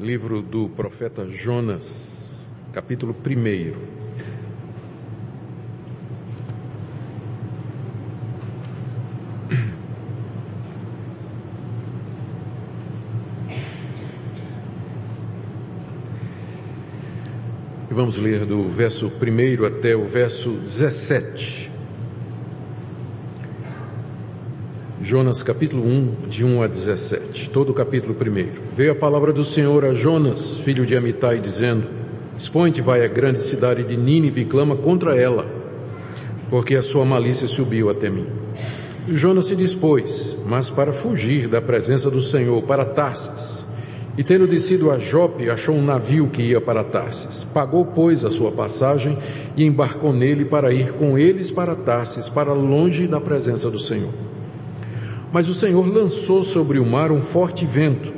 livro do profeta Jonas, capítulo 1. E vamos ler do verso 1 até o verso 17. Jonas capítulo 1, de 1 a 17, todo o capítulo 1. Veio a palavra do Senhor a Jonas, filho de Amitai, dizendo, Expõe-te, vai à grande cidade de Nínive e clama contra ela, porque a sua malícia subiu até mim. Jonas se dispôs, mas para fugir da presença do Senhor, para Tarsis. E tendo descido a Jope, achou um navio que ia para Tarsis. Pagou, pois, a sua passagem e embarcou nele para ir com eles para Tarsis, para longe da presença do Senhor. Mas o Senhor lançou sobre o mar um forte vento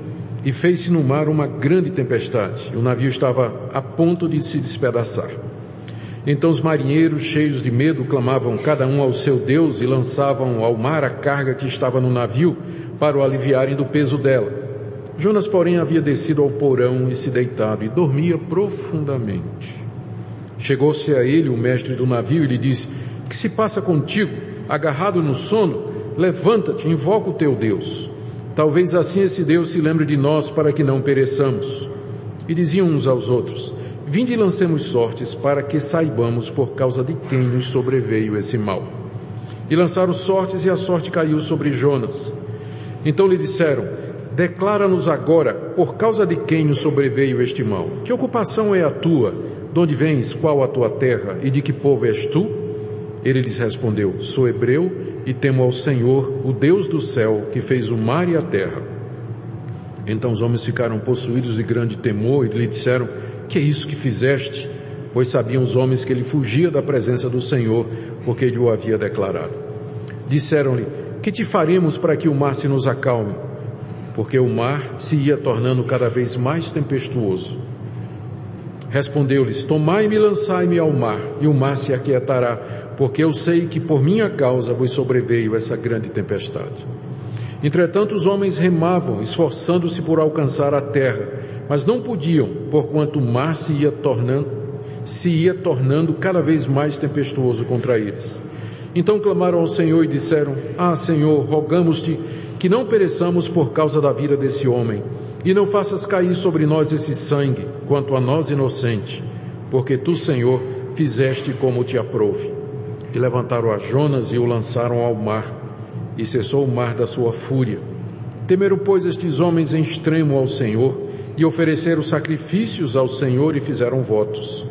e fez-se no mar uma grande tempestade. O navio estava a ponto de se despedaçar. Então os marinheiros, cheios de medo, clamavam cada um ao seu Deus e lançavam ao mar a carga que estava no navio para o aliviarem do peso dela. Jonas, porém, havia descido ao porão e se deitado e dormia profundamente. Chegou-se a ele o mestre do navio e lhe disse, que se passa contigo, agarrado no sono? Levanta-te, invoca o teu Deus. Talvez assim esse Deus se lembre de nós para que não pereçamos. E diziam uns aos outros, vinde e lancemos sortes para que saibamos por causa de quem nos sobreveio esse mal. E lançaram sortes e a sorte caiu sobre Jonas. Então lhe disseram, declara-nos agora por causa de quem nos sobreveio este mal. Que ocupação é a tua? De onde vens? Qual a tua terra? E de que povo és tu? Ele lhes respondeu, sou hebreu e temo ao Senhor, o Deus do céu, que fez o mar e a terra. Então os homens ficaram possuídos de grande temor e lhe disseram, que é isso que fizeste? Pois sabiam os homens que ele fugia da presença do Senhor, porque ele o havia declarado. Disseram-lhe, que te faremos para que o mar se nos acalme? Porque o mar se ia tornando cada vez mais tempestuoso. Respondeu-lhes, tomai-me e lançai-me ao mar, e o mar se aquietará, porque eu sei que por minha causa vos sobreveio essa grande tempestade. Entretanto, os homens remavam, esforçando-se por alcançar a terra, mas não podiam, porquanto o mar se ia tornando, se ia tornando cada vez mais tempestuoso contra eles. Então clamaram ao Senhor e disseram, Ah, Senhor, rogamos-te que não pereçamos por causa da vida desse homem, e não faças cair sobre nós esse sangue, quanto a nós inocente, porque tu, Senhor, fizeste como te aprouve. E levantaram a Jonas e o lançaram ao mar, e cessou o mar da sua fúria. Temeram, pois, estes homens em extremo ao Senhor, e ofereceram sacrifícios ao Senhor e fizeram votos.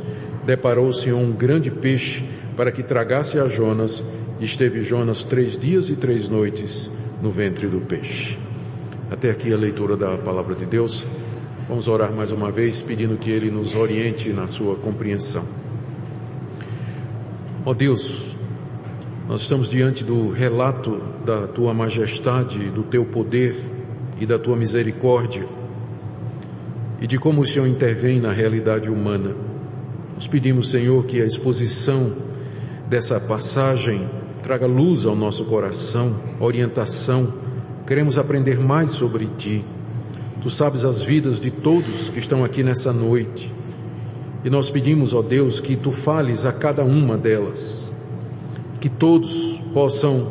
Deparou-se um grande peixe para que tragasse a Jonas, e esteve Jonas três dias e três noites no ventre do peixe. Até aqui a leitura da palavra de Deus. Vamos orar mais uma vez, pedindo que Ele nos oriente na sua compreensão. Ó oh Deus, nós estamos diante do relato da tua majestade, do teu poder e da tua misericórdia e de como o Senhor intervém na realidade humana. Nós pedimos, Senhor, que a exposição dessa passagem traga luz ao nosso coração, orientação. Queremos aprender mais sobre ti. Tu sabes as vidas de todos que estão aqui nessa noite. E nós pedimos, ó Deus, que tu fales a cada uma delas que todos possam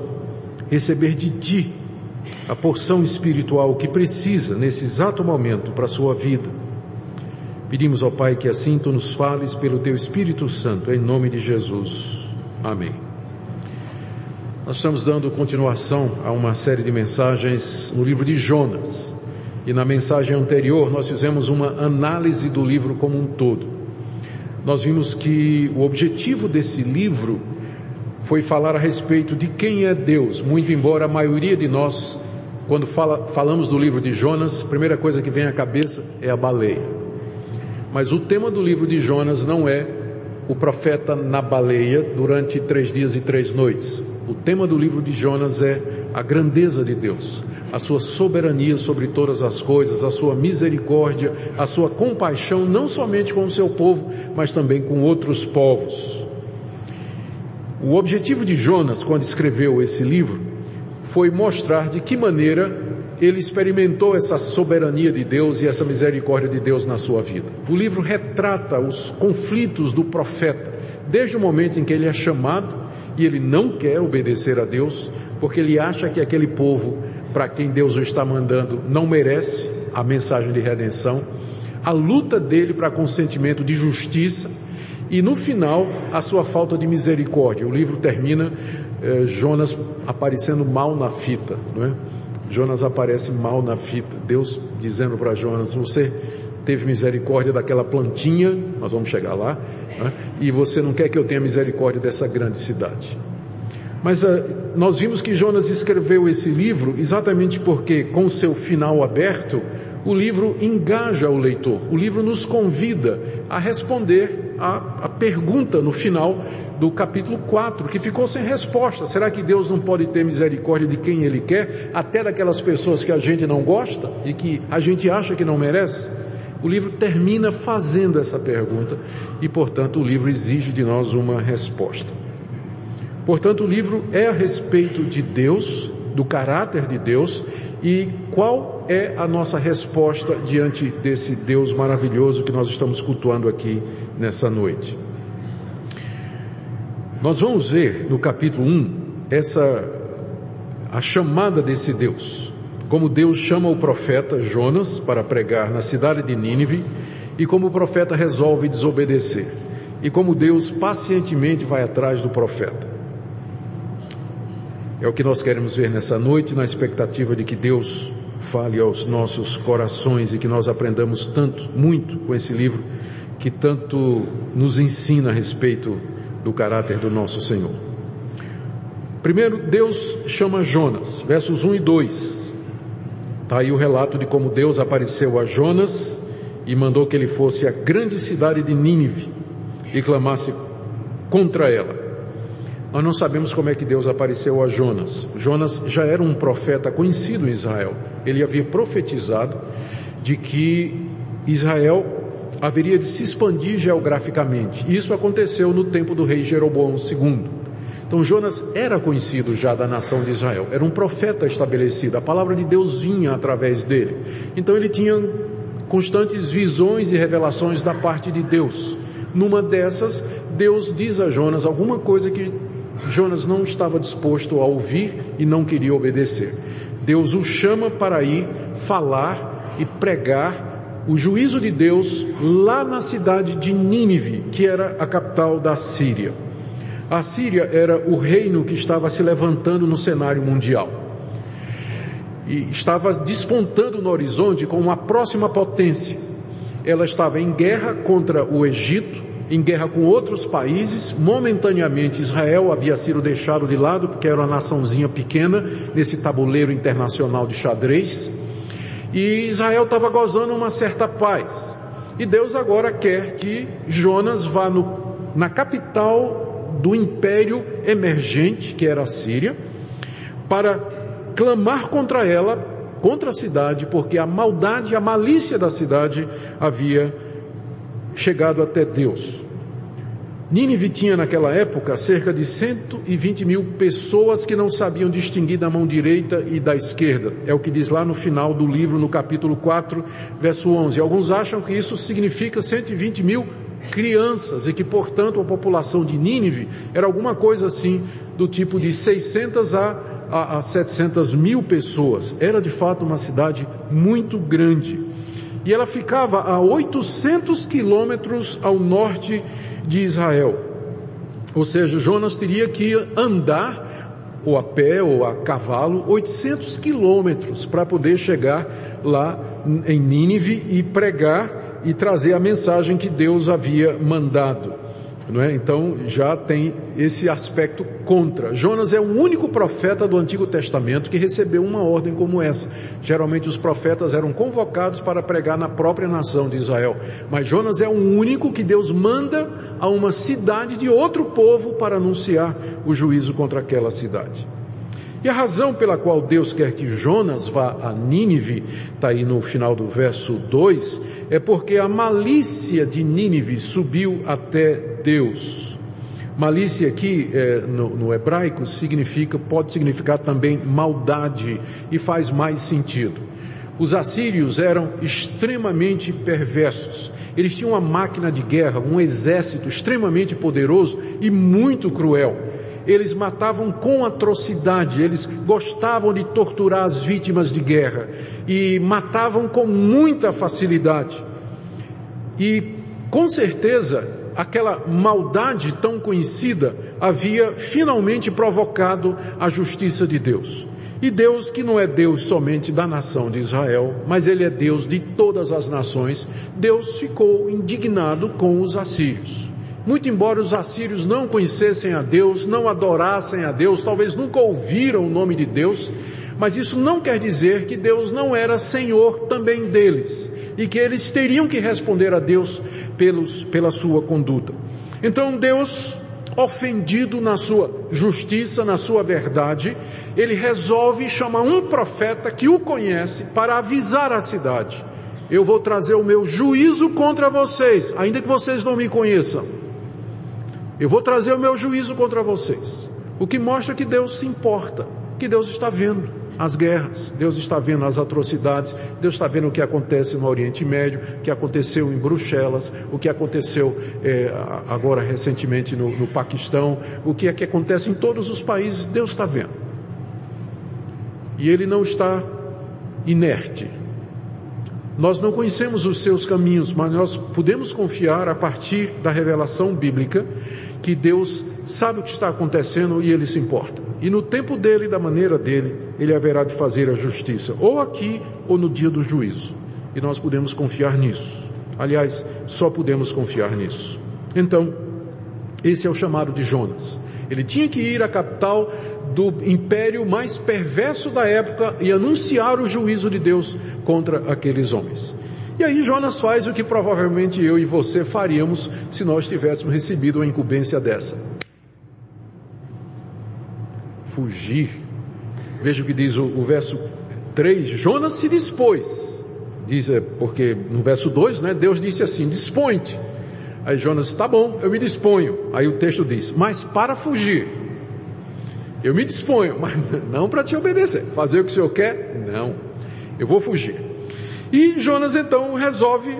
receber de Ti a porção espiritual que precisa nesse exato momento para a sua vida. Pedimos ao Pai que assim Tu nos fales pelo Teu Espírito Santo, em nome de Jesus. Amém. Nós estamos dando continuação a uma série de mensagens no livro de Jonas. E na mensagem anterior nós fizemos uma análise do livro como um todo. Nós vimos que o objetivo desse livro foi falar a respeito de quem é Deus, muito embora a maioria de nós, quando fala, falamos do livro de Jonas, a primeira coisa que vem à cabeça é a baleia. Mas o tema do livro de Jonas não é o profeta na baleia durante três dias e três noites. O tema do livro de Jonas é a grandeza de Deus, a sua soberania sobre todas as coisas, a sua misericórdia, a sua compaixão, não somente com o seu povo, mas também com outros povos. O objetivo de Jonas, quando escreveu esse livro, foi mostrar de que maneira ele experimentou essa soberania de Deus e essa misericórdia de Deus na sua vida. O livro retrata os conflitos do profeta, desde o momento em que ele é chamado e ele não quer obedecer a Deus, porque ele acha que aquele povo para quem Deus o está mandando não merece a mensagem de redenção, a luta dele para consentimento de justiça e no final a sua falta de misericórdia. O livro termina eh, Jonas aparecendo mal na fita, não é? Jonas aparece mal na fita. Deus dizendo para Jonas: Você teve misericórdia daquela plantinha, nós vamos chegar lá, né? e você não quer que eu tenha misericórdia dessa grande cidade. Mas uh, nós vimos que Jonas escreveu esse livro exatamente porque, com seu final aberto, o livro engaja o leitor. O livro nos convida a responder a, a pergunta no final do capítulo 4, que ficou sem resposta. Será que Deus não pode ter misericórdia de quem Ele quer, até daquelas pessoas que a gente não gosta e que a gente acha que não merece? O livro termina fazendo essa pergunta e, portanto, o livro exige de nós uma resposta. Portanto, o livro é a respeito de Deus, do caráter de Deus e qual é a nossa resposta diante desse Deus maravilhoso que nós estamos cultuando aqui nessa noite. Nós vamos ver no capítulo 1 essa a chamada desse Deus. Como Deus chama o profeta Jonas para pregar na cidade de Nínive e como o profeta resolve desobedecer. E como Deus pacientemente vai atrás do profeta. É o que nós queremos ver nessa noite, na expectativa de que Deus fale aos nossos corações e que nós aprendamos tanto, muito com esse livro, que tanto nos ensina a respeito do caráter do nosso Senhor. Primeiro, Deus chama Jonas, versos 1 e 2. Está aí o relato de como Deus apareceu a Jonas e mandou que ele fosse à grande cidade de Nínive e clamasse contra ela. Nós não sabemos como é que Deus apareceu a Jonas. Jonas já era um profeta conhecido em Israel. Ele havia profetizado de que Israel haveria de se expandir geograficamente. Isso aconteceu no tempo do rei Jeroboão II. Então Jonas era conhecido já da nação de Israel, era um profeta estabelecido, a palavra de Deus vinha através dele. Então ele tinha constantes visões e revelações da parte de Deus. Numa dessas, Deus diz a Jonas alguma coisa que Jonas não estava disposto a ouvir e não queria obedecer. Deus o chama para ir falar e pregar o juízo de Deus lá na cidade de Nínive, que era a capital da Síria. A Síria era o reino que estava se levantando no cenário mundial. E estava despontando no horizonte como uma próxima potência. Ela estava em guerra contra o Egito, em guerra com outros países. Momentaneamente Israel havia sido deixado de lado porque era uma naçãozinha pequena nesse tabuleiro internacional de xadrez. E Israel estava gozando uma certa paz. E Deus agora quer que Jonas vá no, na capital do império emergente, que era a Síria, para clamar contra ela, contra a cidade, porque a maldade, a malícia da cidade havia chegado até Deus. Nínive tinha naquela época cerca de 120 mil pessoas que não sabiam distinguir da mão direita e da esquerda. É o que diz lá no final do livro, no capítulo 4, verso 11. Alguns acham que isso significa 120 mil crianças e que, portanto, a população de Nínive era alguma coisa assim do tipo de 600 a, a, a 700 mil pessoas. Era de fato uma cidade muito grande. E ela ficava a 800 quilômetros ao norte de Israel. Ou seja, Jonas teria que andar ou a pé ou a cavalo 800 quilômetros para poder chegar lá em Nínive e pregar e trazer a mensagem que Deus havia mandado. Não é? Então já tem esse aspecto contra. Jonas é o único profeta do Antigo Testamento que recebeu uma ordem como essa. Geralmente os profetas eram convocados para pregar na própria nação de Israel, mas Jonas é o único que Deus manda a uma cidade de outro povo para anunciar o juízo contra aquela cidade. E a razão pela qual Deus quer que Jonas vá a Nínive, está aí no final do verso 2, é porque a malícia de Nínive subiu até Deus. Malícia aqui é, no, no, hebraico significa, pode significar também maldade e faz mais sentido. Os assírios eram extremamente perversos. Eles tinham uma máquina de guerra, um exército extremamente poderoso e muito cruel. Eles matavam com atrocidade, eles gostavam de torturar as vítimas de guerra e matavam com muita facilidade. E com certeza aquela maldade tão conhecida havia finalmente provocado a justiça de Deus. E Deus, que não é Deus somente da nação de Israel, mas Ele é Deus de todas as nações, Deus ficou indignado com os assírios. Muito embora os assírios não conhecessem a Deus, não adorassem a Deus, talvez nunca ouviram o nome de Deus, mas isso não quer dizer que Deus não era Senhor também deles e que eles teriam que responder a Deus pelos, pela sua conduta. Então Deus, ofendido na sua justiça, na sua verdade, ele resolve chamar um profeta que o conhece para avisar a cidade. Eu vou trazer o meu juízo contra vocês, ainda que vocês não me conheçam. Eu vou trazer o meu juízo contra vocês. O que mostra que Deus se importa, que Deus está vendo as guerras, Deus está vendo as atrocidades, Deus está vendo o que acontece no Oriente Médio, o que aconteceu em Bruxelas, o que aconteceu é, agora recentemente no, no Paquistão, o que é que acontece em todos os países, Deus está vendo. E Ele não está inerte. Nós não conhecemos os seus caminhos, mas nós podemos confiar a partir da revelação bíblica que Deus sabe o que está acontecendo e Ele se importa. E no tempo dele, da maneira dele, ele haverá de fazer a justiça, ou aqui ou no dia do juízo. E nós podemos confiar nisso. Aliás, só podemos confiar nisso. Então, esse é o chamado de Jonas. Ele tinha que ir à capital do império mais perverso da época e anunciar o juízo de Deus contra aqueles homens. E aí Jonas faz o que provavelmente eu e você faríamos se nós tivéssemos recebido uma incumbência dessa fugir. Veja o que diz o, o verso 3, Jonas se dispôs. Diz, é, porque no verso 2, né, Deus disse assim, dispõe-te. Aí Jonas, tá bom, eu me disponho. Aí o texto diz, mas para fugir. Eu me disponho, mas não para te obedecer. Fazer o que o Senhor quer? Não. Eu vou fugir. E Jonas então resolve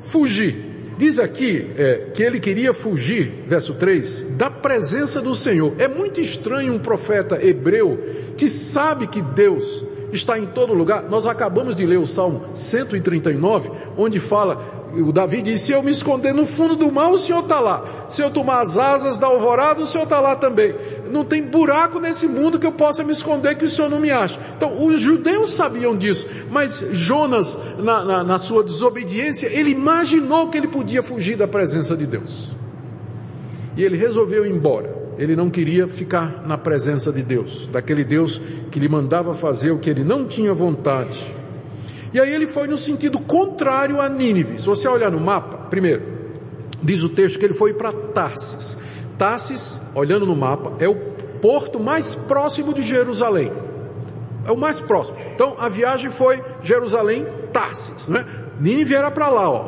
fugir. Diz aqui é, que ele queria fugir, verso 3, da presença do Senhor. É muito estranho um profeta hebreu que sabe que Deus está em todo lugar. Nós acabamos de ler o Salmo 139, onde fala o Davi disse, se eu me esconder no fundo do mar, o Senhor está lá. Se eu tomar as asas da alvorada, o Senhor está lá também. Não tem buraco nesse mundo que eu possa me esconder que o Senhor não me acha. Então, os judeus sabiam disso, mas Jonas, na, na, na sua desobediência, ele imaginou que ele podia fugir da presença de Deus. E ele resolveu ir embora. Ele não queria ficar na presença de Deus, daquele Deus que lhe mandava fazer o que ele não tinha vontade. E aí ele foi no sentido contrário a Nínive. Se você olhar no mapa, primeiro, diz o texto que ele foi para Tarsis. Tarsis, olhando no mapa, é o porto mais próximo de Jerusalém. É o mais próximo. Então a viagem foi Jerusalém, Tarsis, né? Nínive era para lá, ó,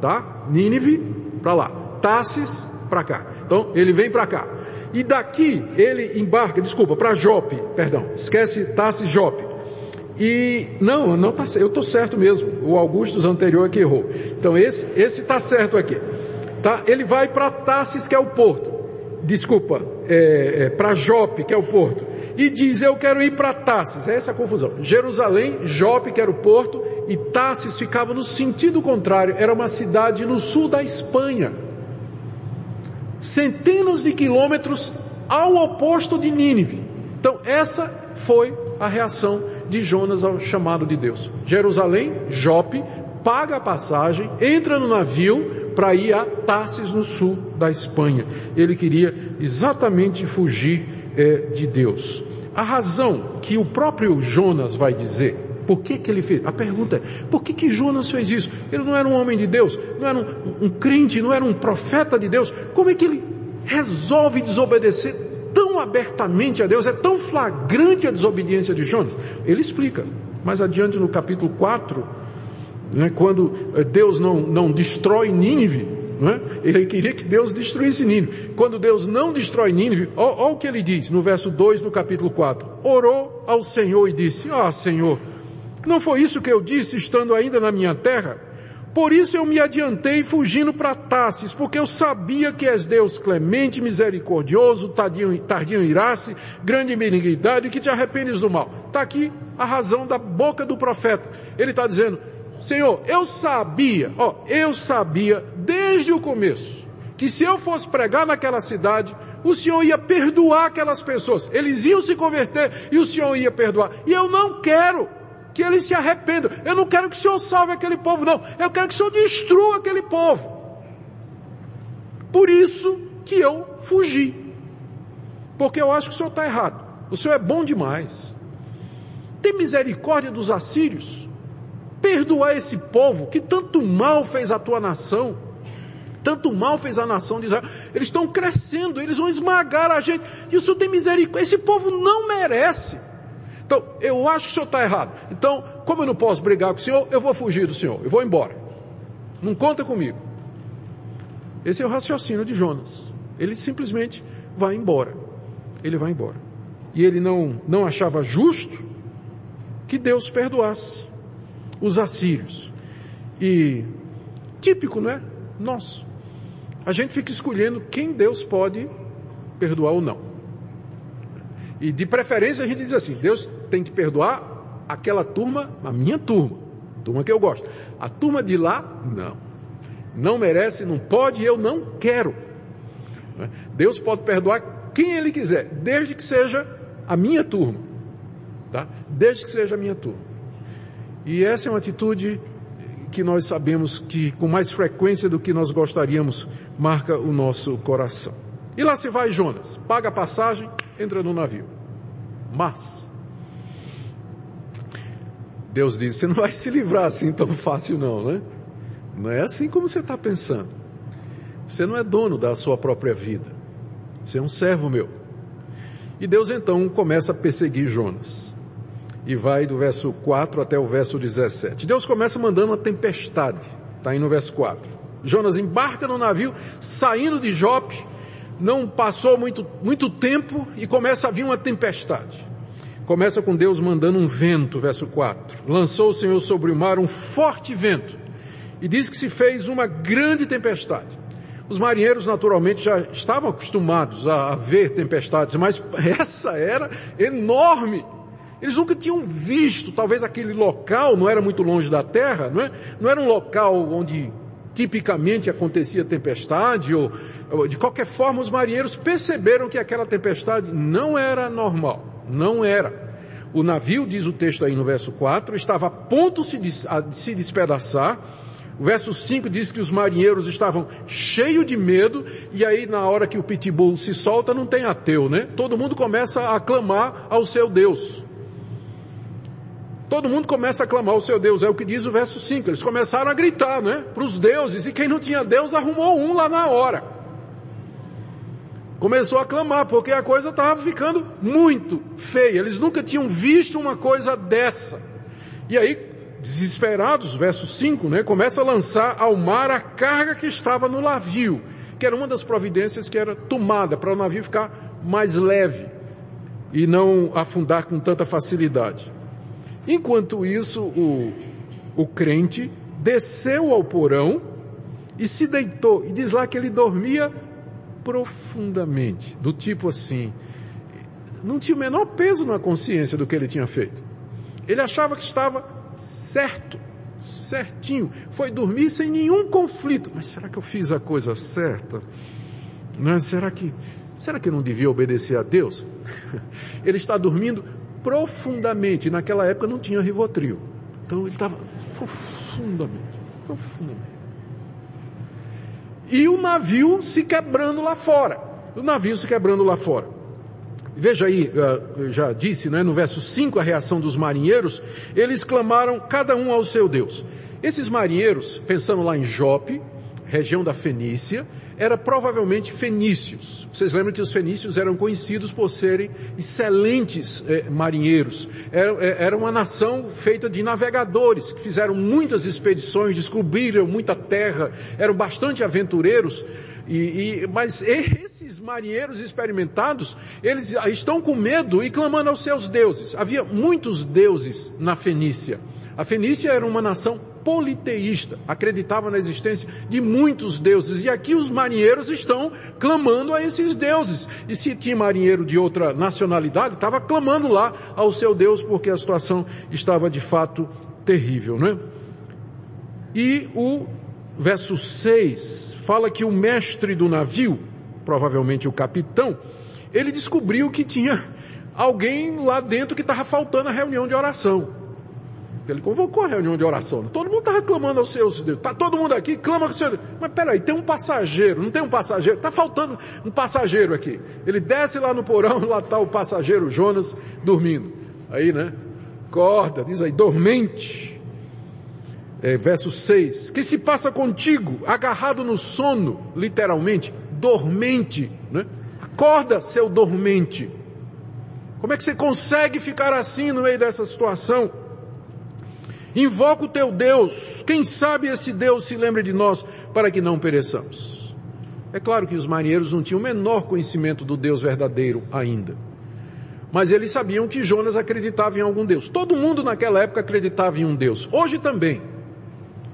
tá? Nínive para lá, Tarsis para cá. Então ele vem para cá. E daqui ele embarca, desculpa, para Jope, perdão, esquece Tarsis Jope. E não, não tá, eu estou certo mesmo. O Augustus anterior que errou. Então esse esse está certo aqui. Tá? Ele vai para Tarsis que é o porto. Desculpa, é, é, para Jope que é o porto. E diz eu quero ir para Tarsis. É essa a confusão. Jerusalém, Jope que era o porto e Tarsis ficava no sentido contrário. Era uma cidade no sul da Espanha. Centenas de quilômetros ao oposto de Nínive. Então essa foi a reação de Jonas ao chamado de Deus. Jerusalém, Jope, paga a passagem, entra no navio para ir a Tarsis no sul da Espanha. Ele queria exatamente fugir é, de Deus. A razão que o próprio Jonas vai dizer, por que, que ele fez? A pergunta é, por que, que Jonas fez isso? Ele não era um homem de Deus, não era um, um crente, não era um profeta de Deus. Como é que ele resolve desobedecer tão abertamente a Deus, é tão flagrante a desobediência de Jonas. Ele explica, mais adiante no capítulo 4, né, quando eh, Deus não, não destrói Nínive, é? Ele queria que Deus destruísse Nínive. Quando Deus não destrói Nínive, olha o que ele diz no verso 2 no capítulo 4. Orou ao Senhor e disse, ah Senhor, não foi isso que eu disse estando ainda na minha terra? Por isso eu me adiantei fugindo para Tassis, porque eu sabia que és Deus clemente, misericordioso, tardio, tardio irasse, grande benignidade e que te arrependes do mal. Está aqui a razão da boca do profeta. Ele está dizendo, Senhor, eu sabia, ó, eu sabia desde o começo que se eu fosse pregar naquela cidade, o Senhor ia perdoar aquelas pessoas. Eles iam se converter e o Senhor ia perdoar. E eu não quero que eles se arrependam. Eu não quero que o Senhor salve aquele povo, não. Eu quero que o Senhor destrua aquele povo. Por isso que eu fugi. Porque eu acho que o Senhor está errado. O Senhor é bom demais. Tem misericórdia dos assírios. Perdoar esse povo que tanto mal fez a tua nação. Tanto mal fez a nação de Israel. Eles estão crescendo, eles vão esmagar a gente. E o Senhor tem misericórdia. Esse povo não merece. Então, eu acho que o senhor está errado. Então, como eu não posso brigar com o senhor, eu vou fugir do senhor, eu vou embora. Não conta comigo. Esse é o raciocínio de Jonas. Ele simplesmente vai embora. Ele vai embora. E ele não, não achava justo que Deus perdoasse os assírios. E típico, não é? Nosso. A gente fica escolhendo quem Deus pode perdoar ou não. E de preferência a gente diz assim, Deus tem que perdoar aquela turma, a minha turma, a turma que eu gosto. A turma de lá, não. Não merece, não pode, eu não quero. Né? Deus pode perdoar quem Ele quiser, desde que seja a minha turma. Tá? Desde que seja a minha turma. E essa é uma atitude que nós sabemos que com mais frequência do que nós gostaríamos marca o nosso coração. E lá se vai Jonas, paga a passagem, entra no navio. Mas, Deus diz, você não vai se livrar assim tão fácil não, né? Não é assim como você está pensando. Você não é dono da sua própria vida. Você é um servo meu. E Deus então começa a perseguir Jonas. E vai do verso 4 até o verso 17. Deus começa mandando uma tempestade. Está aí no verso 4. Jonas embarca no navio, saindo de Jope, não passou muito, muito tempo e começa a vir uma tempestade. Começa com Deus mandando um vento, verso 4. Lançou o Senhor sobre o mar um forte vento e diz que se fez uma grande tempestade. Os marinheiros naturalmente já estavam acostumados a ver tempestades, mas essa era enorme. Eles nunca tinham visto, talvez aquele local não era muito longe da terra, não é? Não era um local onde tipicamente acontecia tempestade, ou, ou, de qualquer forma os marinheiros perceberam que aquela tempestade não era normal, não era. O navio, diz o texto aí no verso 4, estava a ponto de se despedaçar, o verso 5 diz que os marinheiros estavam cheios de medo, e aí na hora que o pitbull se solta não tem ateu, né? Todo mundo começa a clamar ao seu Deus. Todo mundo começa a clamar o seu Deus, é o que diz o verso 5. Eles começaram a gritar, né? Para os deuses, e quem não tinha Deus arrumou um lá na hora. Começou a clamar, porque a coisa estava ficando muito feia. Eles nunca tinham visto uma coisa dessa. E aí, desesperados, verso 5, né? Começa a lançar ao mar a carga que estava no navio, que era uma das providências que era tomada para o navio ficar mais leve e não afundar com tanta facilidade. Enquanto isso, o, o crente desceu ao porão e se deitou. E diz lá que ele dormia profundamente, do tipo assim, não tinha o menor peso na consciência do que ele tinha feito. Ele achava que estava certo, certinho. Foi dormir sem nenhum conflito. Mas será que eu fiz a coisa certa? Não, é? será que, será que eu não devia obedecer a Deus? Ele está dormindo profundamente. Naquela época não tinha Rivotril. Então ele estava profundamente, profundamente. E o navio se quebrando lá fora. O navio se quebrando lá fora. Veja aí, eu já disse, né, no verso 5 a reação dos marinheiros, eles clamaram cada um ao seu Deus. Esses marinheiros, pensando lá em Jope, região da Fenícia, era provavelmente fenícios. Vocês lembram que os fenícios eram conhecidos por serem excelentes eh, marinheiros. Era, eh, era uma nação feita de navegadores, que fizeram muitas expedições, descobriram muita terra, eram bastante aventureiros. E, e, mas esses marinheiros experimentados, eles estão com medo e clamando aos seus deuses. Havia muitos deuses na Fenícia. A Fenícia era uma nação politeísta, acreditava na existência de muitos deuses. E aqui os marinheiros estão clamando a esses deuses. E se tinha marinheiro de outra nacionalidade, estava clamando lá ao seu Deus porque a situação estava de fato terrível, não é? E o verso 6 fala que o mestre do navio, provavelmente o capitão, ele descobriu que tinha alguém lá dentro que estava faltando a reunião de oração. Ele convocou a reunião de oração. Todo mundo está reclamando aos seus Deus. Está todo mundo aqui, clama com o Deus. Mas peraí, tem um passageiro, não tem um passageiro? Está faltando um passageiro aqui. Ele desce lá no porão, lá está o passageiro Jonas dormindo. Aí, né? Acorda, diz aí, dormente. É, verso 6. Que se passa contigo, agarrado no sono, literalmente, dormente, né? Acorda, seu dormente. Como é que você consegue ficar assim no meio dessa situação? Invoca o teu Deus. Quem sabe esse Deus se lembre de nós para que não pereçamos. É claro que os marinheiros não tinham o menor conhecimento do Deus verdadeiro ainda. Mas eles sabiam que Jonas acreditava em algum Deus. Todo mundo naquela época acreditava em um Deus. Hoje também.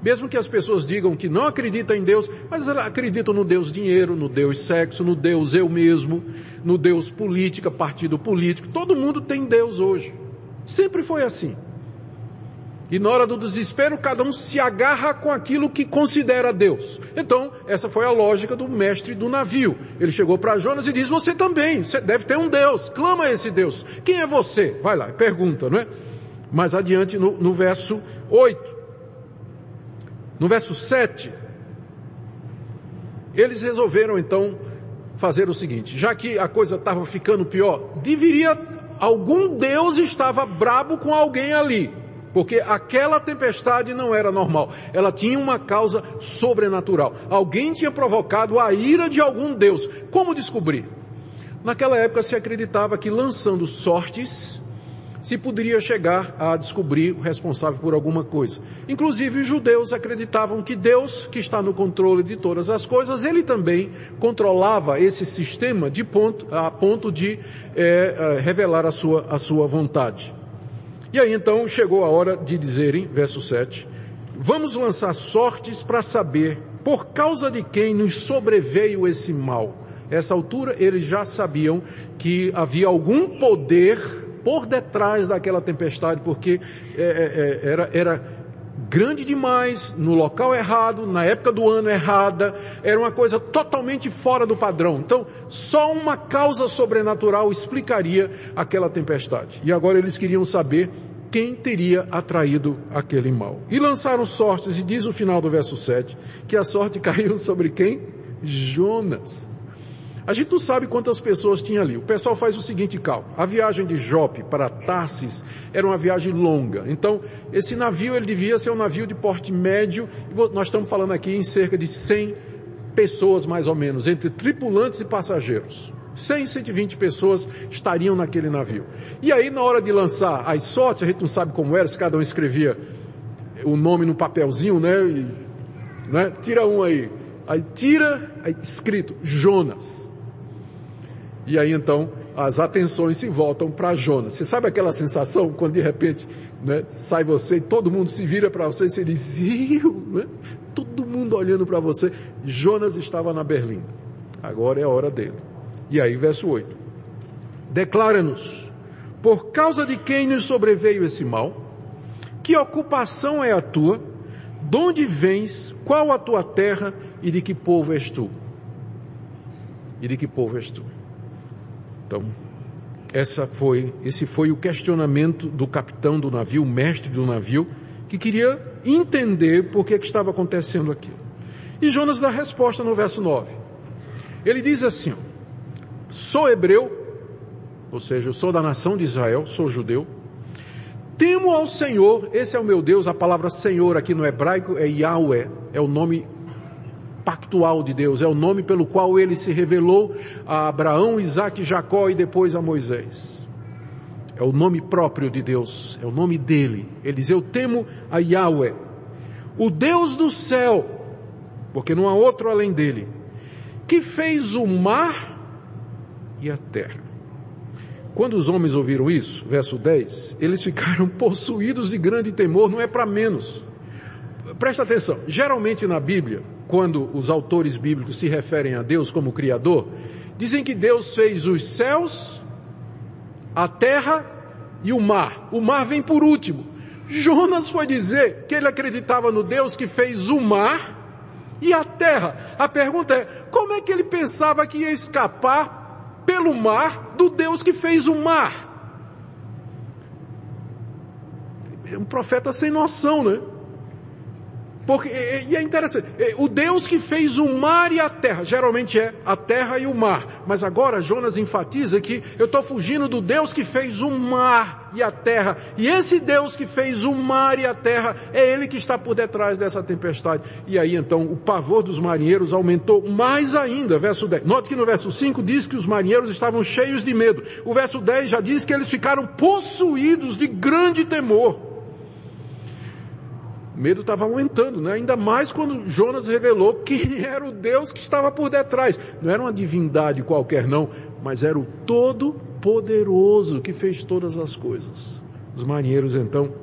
Mesmo que as pessoas digam que não acreditam em Deus, mas acreditam no Deus dinheiro, no Deus sexo, no Deus eu mesmo, no Deus política, partido político. Todo mundo tem Deus hoje. Sempre foi assim. E na hora do desespero, cada um se agarra com aquilo que considera Deus. Então, essa foi a lógica do mestre do navio. Ele chegou para Jonas e diz, você também, você deve ter um Deus, clama a esse Deus. Quem é você? Vai lá, pergunta, não é? Mais adiante no, no verso 8. No verso 7, eles resolveram então fazer o seguinte, já que a coisa estava ficando pior, deveria, algum Deus estava brabo com alguém ali. Porque aquela tempestade não era normal. Ela tinha uma causa sobrenatural. Alguém tinha provocado a ira de algum Deus. Como descobrir? Naquela época se acreditava que lançando sortes se poderia chegar a descobrir o responsável por alguma coisa. Inclusive os judeus acreditavam que Deus, que está no controle de todas as coisas, ele também controlava esse sistema de ponto, a ponto de é, revelar a sua, a sua vontade. E aí então chegou a hora de dizerem, verso 7, vamos lançar sortes para saber por causa de quem nos sobreveio esse mal. Essa altura eles já sabiam que havia algum poder por detrás daquela tempestade, porque é, é, é era, era grande demais, no local errado, na época do ano errada, era uma coisa totalmente fora do padrão. Então, só uma causa sobrenatural explicaria aquela tempestade. E agora eles queriam saber quem teria atraído aquele mal. E lançaram sortes, e diz o final do verso 7, que a sorte caiu sobre quem? Jonas. A gente não sabe quantas pessoas tinha ali. O pessoal faz o seguinte cálculo. A viagem de Jope para Tarsis era uma viagem longa. Então, esse navio ele devia ser um navio de porte médio. Nós estamos falando aqui em cerca de 100 pessoas mais ou menos, entre tripulantes e passageiros. 100, 120 pessoas estariam naquele navio. E aí, na hora de lançar as sortes, a gente não sabe como era, se cada um escrevia o nome no papelzinho, né? E, né? Tira um aí. Aí tira, aí escrito, Jonas. E aí então as atenções se voltam para Jonas. Você sabe aquela sensação quando de repente né, sai você e todo mundo se vira para você e você diz, eu, né? todo mundo olhando para você. Jonas estava na berlinda. Agora é a hora dele. E aí, verso 8. Declara-nos, por causa de quem nos sobreveio esse mal, que ocupação é a tua, de onde vens, qual a tua terra e de que povo és tu? E de que povo és tu? Então, essa foi, esse foi o questionamento do capitão do navio, o mestre do navio, que queria entender por que, que estava acontecendo aquilo. E Jonas dá resposta no verso 9. Ele diz assim, sou hebreu, ou seja, eu sou da nação de Israel, sou judeu, temo ao Senhor, esse é o meu Deus, a palavra Senhor aqui no hebraico é Yahweh, é o nome pactual de Deus, é o nome pelo qual ele se revelou a Abraão, Isaac, Jacó e depois a Moisés. É o nome próprio de Deus, é o nome dele. Ele diz, eu temo a Yahweh, o Deus do céu, porque não há outro além dele, que fez o mar e a terra. Quando os homens ouviram isso, verso 10, eles ficaram possuídos de grande temor, não é para menos. Presta atenção, geralmente na Bíblia, quando os autores bíblicos se referem a Deus como Criador, dizem que Deus fez os céus, a terra e o mar. O mar vem por último. Jonas foi dizer que ele acreditava no Deus que fez o mar e a terra. A pergunta é, como é que ele pensava que ia escapar pelo mar do Deus que fez o mar? É um profeta sem noção, né? Porque, e é interessante, o Deus que fez o mar e a terra, geralmente é a terra e o mar, mas agora Jonas enfatiza que eu estou fugindo do Deus que fez o mar e a terra, e esse Deus que fez o mar e a terra, é Ele que está por detrás dessa tempestade. E aí então o pavor dos marinheiros aumentou mais ainda, verso 10. Note que no verso 5 diz que os marinheiros estavam cheios de medo, o verso 10 já diz que eles ficaram possuídos de grande temor. Medo estava aumentando, né? ainda mais quando Jonas revelou quem era o Deus que estava por detrás. Não era uma divindade qualquer, não, mas era o Todo-Poderoso que fez todas as coisas. Os marinheiros então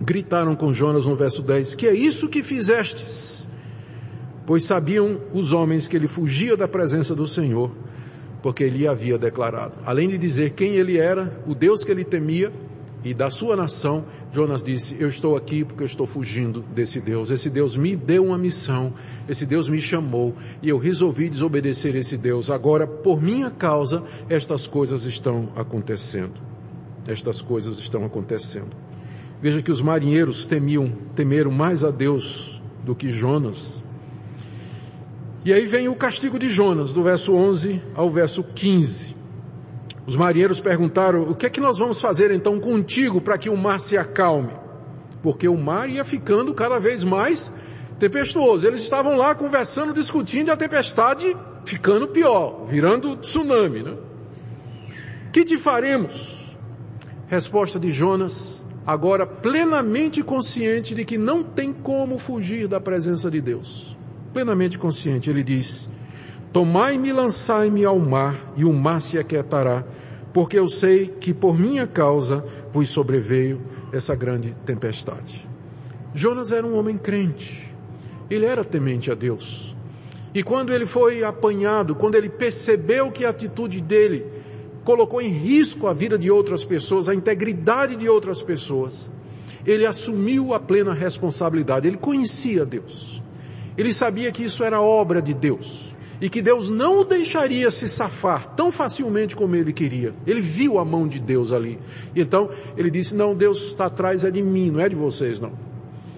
gritaram com Jonas no verso 10: Que é isso que fizestes? Pois sabiam os homens que ele fugia da presença do Senhor, porque ele havia declarado. Além de dizer quem ele era, o Deus que ele temia, e da sua nação, Jonas disse, eu estou aqui porque eu estou fugindo desse Deus. Esse Deus me deu uma missão, esse Deus me chamou e eu resolvi desobedecer esse Deus. Agora, por minha causa, estas coisas estão acontecendo. Estas coisas estão acontecendo. Veja que os marinheiros temiam, temeram mais a Deus do que Jonas. E aí vem o castigo de Jonas, do verso 11 ao verso 15. Os marinheiros perguntaram: O que é que nós vamos fazer então contigo para que o mar se acalme? Porque o mar ia ficando cada vez mais tempestuoso. Eles estavam lá conversando, discutindo e a tempestade ficando pior, virando tsunami. Né? Que te faremos? Resposta de Jonas, agora plenamente consciente de que não tem como fugir da presença de Deus. Plenamente consciente, ele diz: Tomai-me e lançai-me ao mar, e o mar se aquietará, porque eu sei que por minha causa vos sobreveio essa grande tempestade. Jonas era um homem crente, ele era temente a Deus. E quando ele foi apanhado, quando ele percebeu que a atitude dele colocou em risco a vida de outras pessoas, a integridade de outras pessoas, ele assumiu a plena responsabilidade. Ele conhecia Deus. Ele sabia que isso era obra de Deus e que Deus não o deixaria se safar tão facilmente como ele queria. Ele viu a mão de Deus ali. Então ele disse: Não, Deus está atrás é de mim, não é de vocês, não.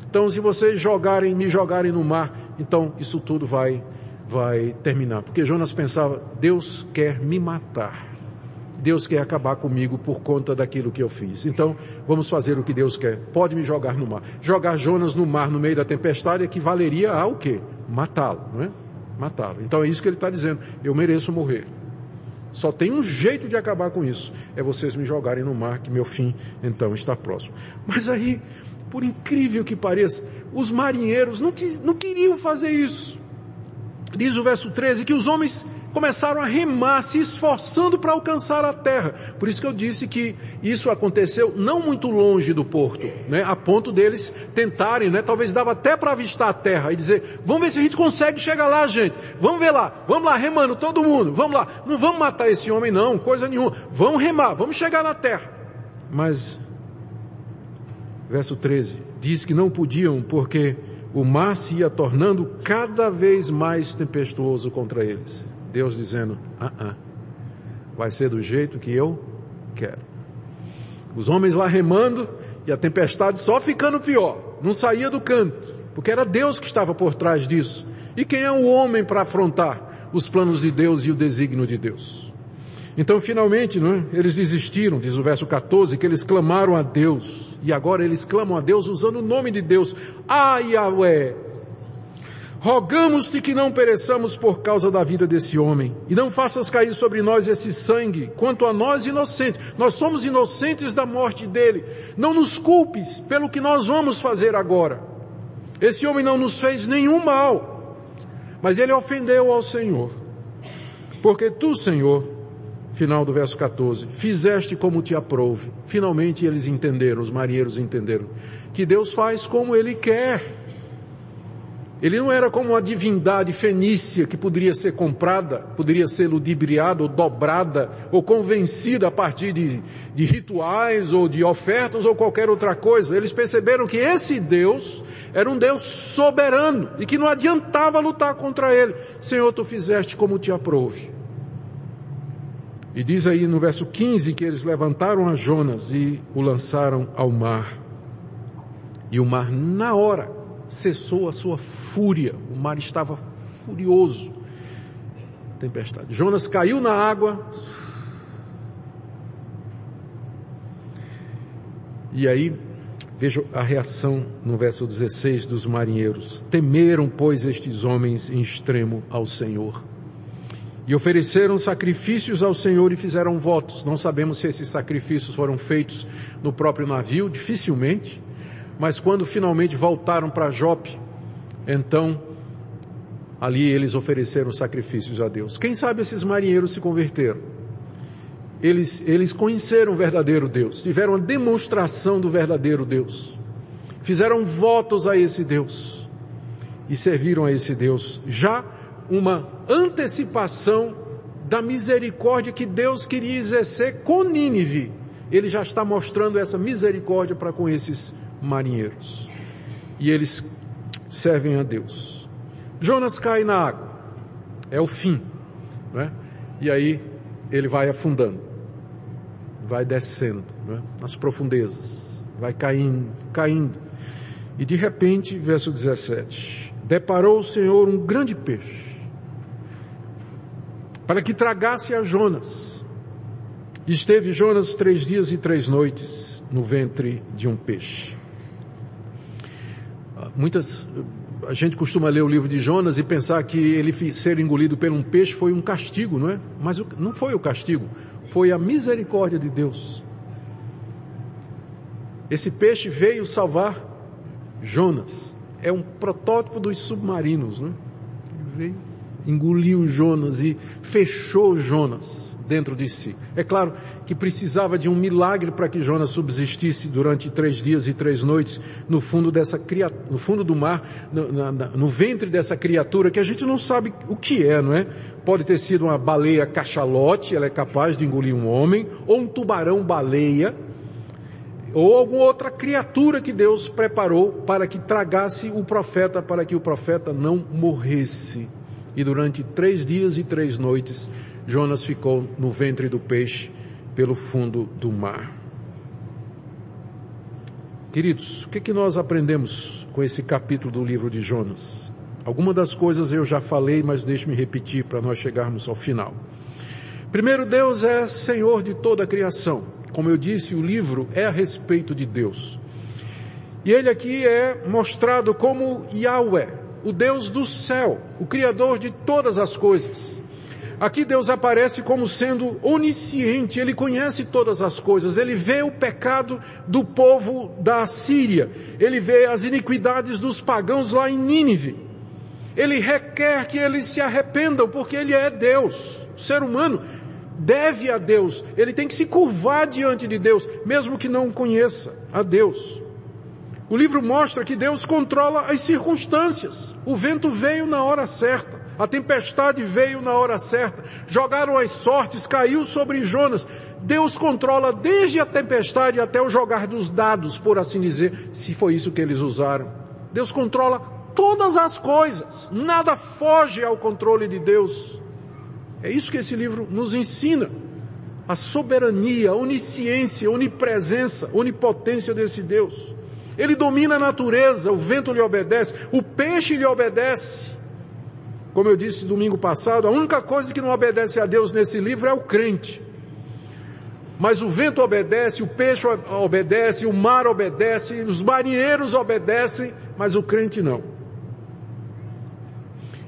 Então, se vocês jogarem, me jogarem no mar, então isso tudo vai, vai terminar. Porque Jonas pensava: Deus quer me matar. Deus quer acabar comigo por conta daquilo que eu fiz. Então, vamos fazer o que Deus quer. Pode me jogar no mar. Jogar Jonas no mar no meio da tempestade equivaleria a o quê? Matá-lo, não é? Matá-lo. Então é isso que ele está dizendo. Eu mereço morrer. Só tem um jeito de acabar com isso. É vocês me jogarem no mar, que meu fim então está próximo. Mas aí, por incrível que pareça, os marinheiros não, quis, não queriam fazer isso. Diz o verso 13 que os homens começaram a remar, se esforçando para alcançar a terra. Por isso que eu disse que isso aconteceu não muito longe do porto, né? A ponto deles tentarem, né? Talvez dava até para avistar a terra e dizer, vamos ver se a gente consegue chegar lá, gente. Vamos ver lá, vamos lá remando todo mundo, vamos lá. Não vamos matar esse homem não, coisa nenhuma. Vamos remar, vamos chegar na terra. Mas, verso 13, diz que não podiam porque o mar se ia tornando cada vez mais tempestuoso contra eles. Deus dizendo: ah, ah, vai ser do jeito que eu quero. Os homens lá remando e a tempestade só ficando pior, não saía do canto, porque era Deus que estava por trás disso. E quem é o homem para afrontar os planos de Deus e o desígnio de Deus? Então, finalmente, é? eles desistiram, diz o verso 14, que eles clamaram a Deus. E agora eles clamam a Deus usando o nome de Deus. Ah, Yahweh, Rogamos-te que não pereçamos por causa da vida desse homem, e não faças cair sobre nós esse sangue, quanto a nós inocentes. Nós somos inocentes da morte dele. Não nos culpes pelo que nós vamos fazer agora. Esse homem não nos fez nenhum mal, mas ele ofendeu ao Senhor. Porque tu, Senhor, final do verso 14, fizeste como te aprouve. Finalmente eles entenderam, os marinheiros entenderam, que Deus faz como ele quer. Ele não era como uma divindade fenícia que poderia ser comprada, poderia ser ludibriada ou dobrada ou convencida a partir de, de rituais ou de ofertas ou qualquer outra coisa. Eles perceberam que esse Deus era um Deus soberano e que não adiantava lutar contra ele. Senhor, tu fizeste como te aprouve. E diz aí no verso 15 que eles levantaram a Jonas e o lançaram ao mar. E o mar, na hora, cessou a sua fúria. O mar estava furioso. Tempestade. Jonas caiu na água. E aí, veja a reação no verso 16 dos marinheiros. Temeram, pois, estes homens em extremo ao Senhor. E ofereceram sacrifícios ao Senhor e fizeram votos. Não sabemos se esses sacrifícios foram feitos no próprio navio, dificilmente. Mas quando finalmente voltaram para Jope, então ali eles ofereceram sacrifícios a Deus. Quem sabe esses marinheiros se converteram? Eles, eles conheceram o verdadeiro Deus, tiveram a demonstração do verdadeiro Deus, fizeram votos a esse Deus e serviram a esse Deus. Já uma antecipação da misericórdia que Deus queria exercer com Nínive. Ele já está mostrando essa misericórdia para com esses marinheiros. E eles servem a Deus. Jonas cai na água. É o fim. Né? E aí ele vai afundando. Vai descendo né? nas profundezas. Vai caindo, caindo. E de repente, verso 17. Deparou o Senhor um grande peixe. Para que tragasse a Jonas. Esteve Jonas três dias e três noites no ventre de um peixe muitas, a gente costuma ler o livro de Jonas e pensar que ele ser engolido por um peixe foi um castigo, não é? Mas não foi o castigo, foi a misericórdia de Deus. Esse peixe veio salvar Jonas. É um protótipo dos submarinos, não é? Ele veio, engoliu Jonas e fechou Jonas dentro de si. É claro que precisava de um milagre para que Jonas subsistisse durante três dias e três noites no fundo dessa no fundo do mar, no, na, no ventre dessa criatura que a gente não sabe o que é, não é? Pode ter sido uma baleia cachalote, ela é capaz de engolir um homem, ou um tubarão baleia, ou alguma outra criatura que Deus preparou para que tragasse o profeta, para que o profeta não morresse. E durante três dias e três noites, Jonas ficou no ventre do peixe pelo fundo do mar. Queridos, o que, que nós aprendemos com esse capítulo do livro de Jonas? Algumas das coisas eu já falei, mas deixe-me repetir para nós chegarmos ao final. Primeiro, Deus é Senhor de toda a criação. Como eu disse, o livro é a respeito de Deus. E ele aqui é mostrado como Yahweh, o Deus do céu, o Criador de todas as coisas. Aqui Deus aparece como sendo onisciente, Ele conhece todas as coisas, Ele vê o pecado do povo da Síria, Ele vê as iniquidades dos pagãos lá em Nínive. Ele requer que eles se arrependam, porque Ele é Deus. O ser humano deve a Deus, ele tem que se curvar diante de Deus, mesmo que não conheça a Deus. O livro mostra que Deus controla as circunstâncias. O vento veio na hora certa. A tempestade veio na hora certa. Jogaram as sortes, caiu sobre Jonas. Deus controla desde a tempestade até o jogar dos dados, por assim dizer, se foi isso que eles usaram. Deus controla todas as coisas. Nada foge ao controle de Deus. É isso que esse livro nos ensina. A soberania, a onisciência, a onipresença, a onipotência desse Deus. Ele domina a natureza, o vento lhe obedece, o peixe lhe obedece. Como eu disse domingo passado, a única coisa que não obedece a Deus nesse livro é o crente. Mas o vento obedece, o peixe obedece, o mar obedece, os marinheiros obedecem, mas o crente não.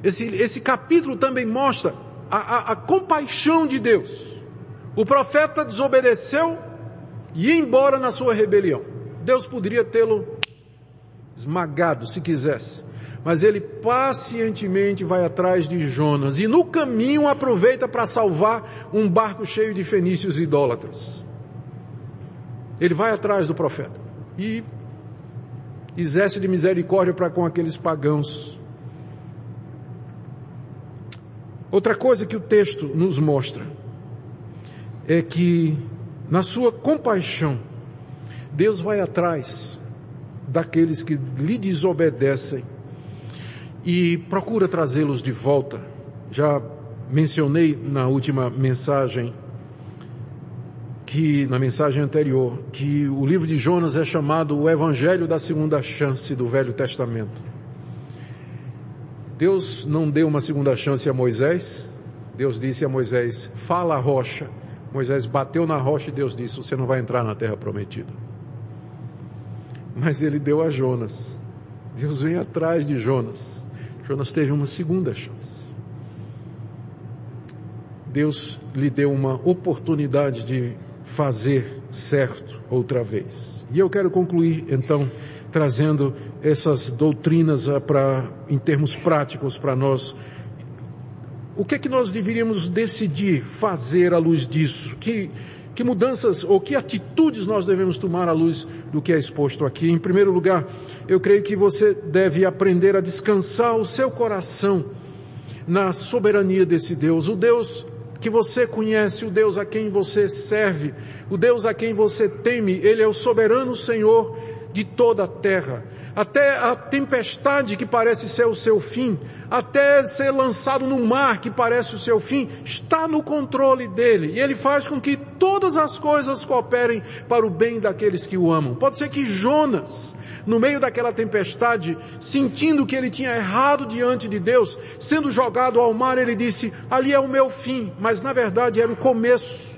Esse, esse capítulo também mostra a, a, a compaixão de Deus. O profeta desobedeceu e ia embora na sua rebelião. Deus poderia tê-lo esmagado se quisesse. Mas ele pacientemente vai atrás de Jonas e no caminho aproveita para salvar um barco cheio de fenícios idólatras. Ele vai atrás do profeta e exerce de misericórdia para com aqueles pagãos. Outra coisa que o texto nos mostra é que, na sua compaixão, Deus vai atrás daqueles que lhe desobedecem e procura trazê-los de volta. Já mencionei na última mensagem que na mensagem anterior que o livro de Jonas é chamado o evangelho da segunda chance do Velho Testamento. Deus não deu uma segunda chance a Moisés. Deus disse a Moisés: "Fala a rocha". Moisés bateu na rocha e Deus disse: "Você não vai entrar na terra prometida". Mas ele deu a Jonas. Deus vem atrás de Jonas. Jonas teve uma segunda chance. Deus lhe deu uma oportunidade de fazer certo outra vez. E eu quero concluir então trazendo essas doutrinas ah, para em termos práticos para nós. O que é que nós deveríamos decidir fazer à luz disso? Que que mudanças ou que atitudes nós devemos tomar à luz do que é exposto aqui? Em primeiro lugar, eu creio que você deve aprender a descansar o seu coração na soberania desse Deus, o Deus que você conhece, o Deus a quem você serve, o Deus a quem você teme, Ele é o soberano Senhor de toda a terra. Até a tempestade que parece ser o seu fim, até ser lançado no mar que parece o seu fim, está no controle dele. E ele faz com que todas as coisas cooperem para o bem daqueles que o amam. Pode ser que Jonas, no meio daquela tempestade, sentindo que ele tinha errado diante de Deus, sendo jogado ao mar, ele disse, ali é o meu fim, mas na verdade era o começo.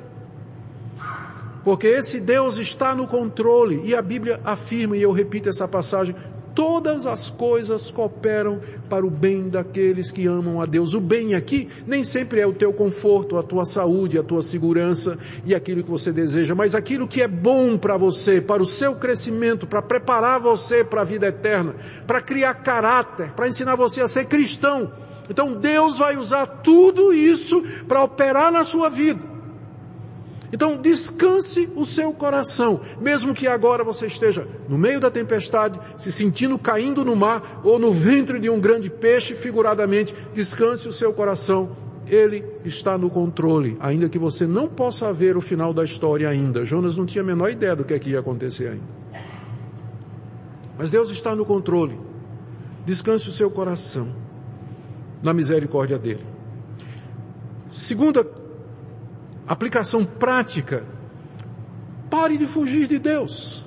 Porque esse Deus está no controle e a Bíblia afirma, e eu repito essa passagem, todas as coisas cooperam para o bem daqueles que amam a Deus. O bem aqui nem sempre é o teu conforto, a tua saúde, a tua segurança e aquilo que você deseja, mas aquilo que é bom para você, para o seu crescimento, para preparar você para a vida eterna, para criar caráter, para ensinar você a ser cristão. Então Deus vai usar tudo isso para operar na sua vida. Então descanse o seu coração, mesmo que agora você esteja no meio da tempestade, se sentindo caindo no mar ou no ventre de um grande peixe, figuradamente, descanse o seu coração. Ele está no controle, ainda que você não possa ver o final da história ainda. Jonas não tinha a menor ideia do que, é que ia acontecer ainda. Mas Deus está no controle. Descanse o seu coração na misericórdia dele. Segunda aplicação prática. Pare de fugir de Deus.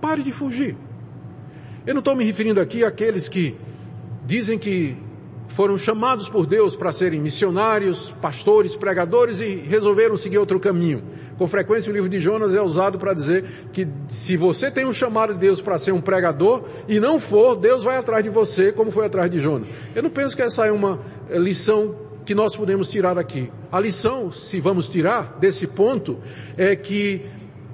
Pare de fugir. Eu não estou me referindo aqui àqueles que dizem que foram chamados por Deus para serem missionários, pastores, pregadores e resolveram seguir outro caminho. Com frequência o livro de Jonas é usado para dizer que se você tem um chamado de Deus para ser um pregador e não for, Deus vai atrás de você como foi atrás de Jonas. Eu não penso que essa é uma lição que nós podemos tirar aqui? A lição, se vamos tirar desse ponto, é que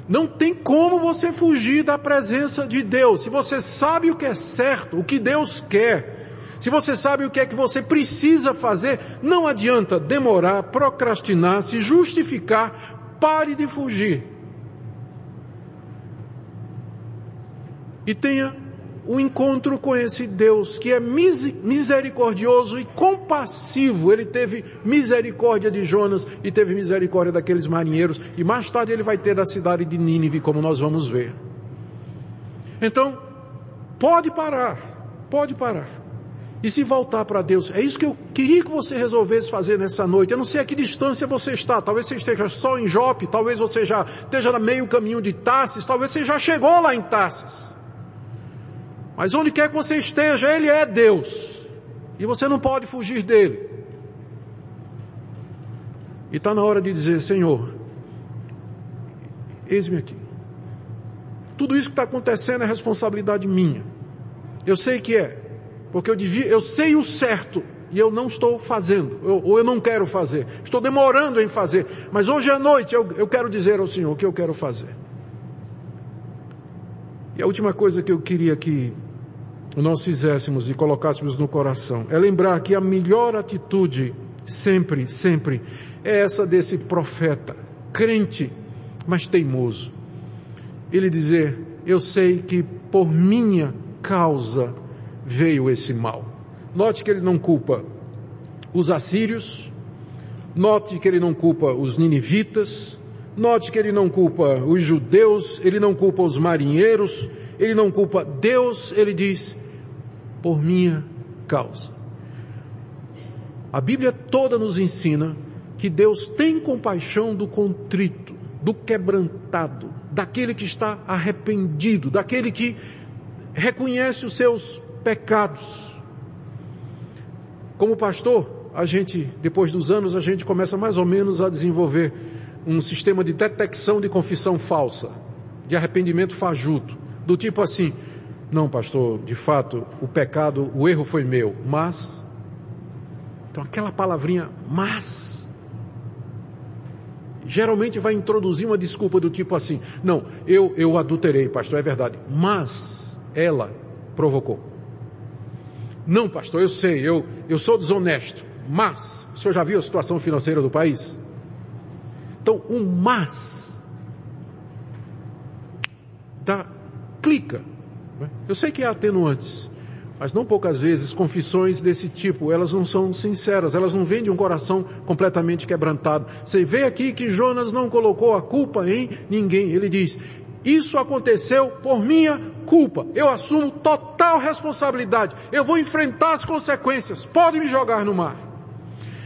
não tem como você fugir da presença de Deus. Se você sabe o que é certo, o que Deus quer, se você sabe o que é que você precisa fazer, não adianta demorar, procrastinar, se justificar, pare de fugir. E tenha o encontro com esse Deus que é misericordioso e compassivo. Ele teve misericórdia de Jonas e teve misericórdia daqueles marinheiros e mais tarde ele vai ter da cidade de Nínive, como nós vamos ver. Então, pode parar, pode parar. E se voltar para Deus, é isso que eu queria que você resolvesse fazer nessa noite. Eu não sei a que distância você está. Talvez você esteja só em Jope, talvez você já esteja no meio caminho de Tarsis, talvez você já chegou lá em Tarsis. Mas onde quer que você esteja, Ele é Deus. E você não pode fugir dele. E está na hora de dizer, Senhor, eis-me aqui. Tudo isso que está acontecendo é responsabilidade minha. Eu sei que é, Porque eu devia, eu sei o certo e eu não estou fazendo, eu, ou eu não quero fazer. Estou demorando em fazer. Mas hoje à noite eu, eu quero dizer ao Senhor o que eu quero fazer. E a última coisa que eu queria que nós fizéssemos e colocássemos no coração é lembrar que a melhor atitude sempre, sempre é essa desse profeta, crente, mas teimoso. Ele dizer, eu sei que por minha causa veio esse mal. Note que ele não culpa os assírios, note que ele não culpa os ninivitas, note que ele não culpa os judeus, ele não culpa os marinheiros, ele não culpa Deus, ele diz, por minha causa. A Bíblia toda nos ensina que Deus tem compaixão do contrito, do quebrantado, daquele que está arrependido, daquele que reconhece os seus pecados. Como pastor, a gente, depois dos anos, a gente começa mais ou menos a desenvolver um sistema de detecção de confissão falsa, de arrependimento fajuto, do tipo assim, não pastor, de fato, o pecado, o erro foi meu, mas, então aquela palavrinha, mas, geralmente vai introduzir uma desculpa do tipo assim, não, eu, eu adulterei, pastor, é verdade, mas ela provocou. Não, pastor, eu sei, eu, eu sou desonesto, mas, o senhor já viu a situação financeira do país? Então, um mas, dá, clica. Né? Eu sei que há atenuantes, mas não poucas vezes confissões desse tipo, elas não são sinceras, elas não vêm de um coração completamente quebrantado. Você vê aqui que Jonas não colocou a culpa em ninguém. Ele diz, isso aconteceu por minha culpa. Eu assumo total responsabilidade. Eu vou enfrentar as consequências. Pode me jogar no mar.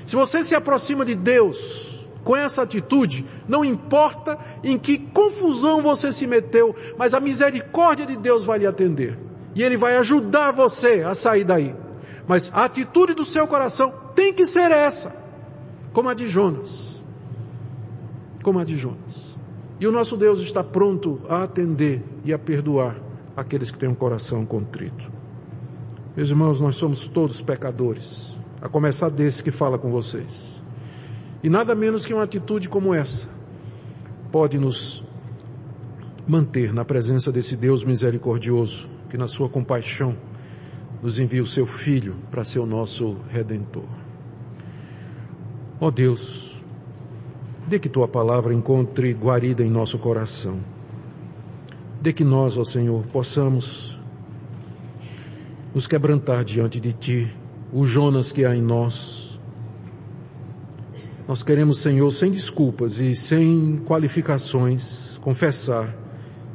Se você se aproxima de Deus, com essa atitude, não importa em que confusão você se meteu, mas a misericórdia de Deus vai lhe atender. E Ele vai ajudar você a sair daí. Mas a atitude do seu coração tem que ser essa, como a de Jonas. Como a de Jonas. E o nosso Deus está pronto a atender e a perdoar aqueles que têm um coração contrito. Meus irmãos, nós somos todos pecadores, a começar desse que fala com vocês. E nada menos que uma atitude como essa pode nos manter na presença desse Deus misericordioso, que na sua compaixão nos envia o seu Filho para ser o nosso Redentor. Ó oh Deus, dê que tua palavra encontre guarida em nosso coração. Dê que nós, ó Senhor, possamos nos quebrantar diante de ti, o Jonas que há em nós, nós queremos, Senhor, sem desculpas e sem qualificações, confessar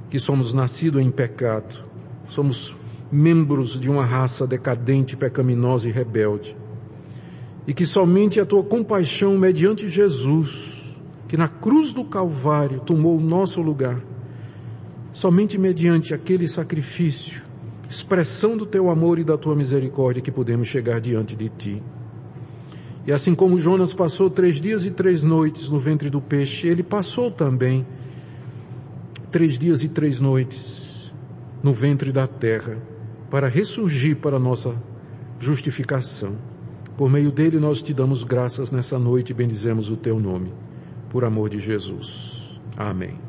que somos nascidos em pecado, somos membros de uma raça decadente, pecaminosa e rebelde. E que somente a tua compaixão mediante Jesus, que na cruz do Calvário tomou o nosso lugar, somente mediante aquele sacrifício, expressão do teu amor e da tua misericórdia que podemos chegar diante de ti. E assim como Jonas passou três dias e três noites no ventre do peixe, ele passou também três dias e três noites no ventre da terra para ressurgir para nossa justificação. Por meio dele nós te damos graças nessa noite e bendizemos o teu nome, por amor de Jesus. Amém.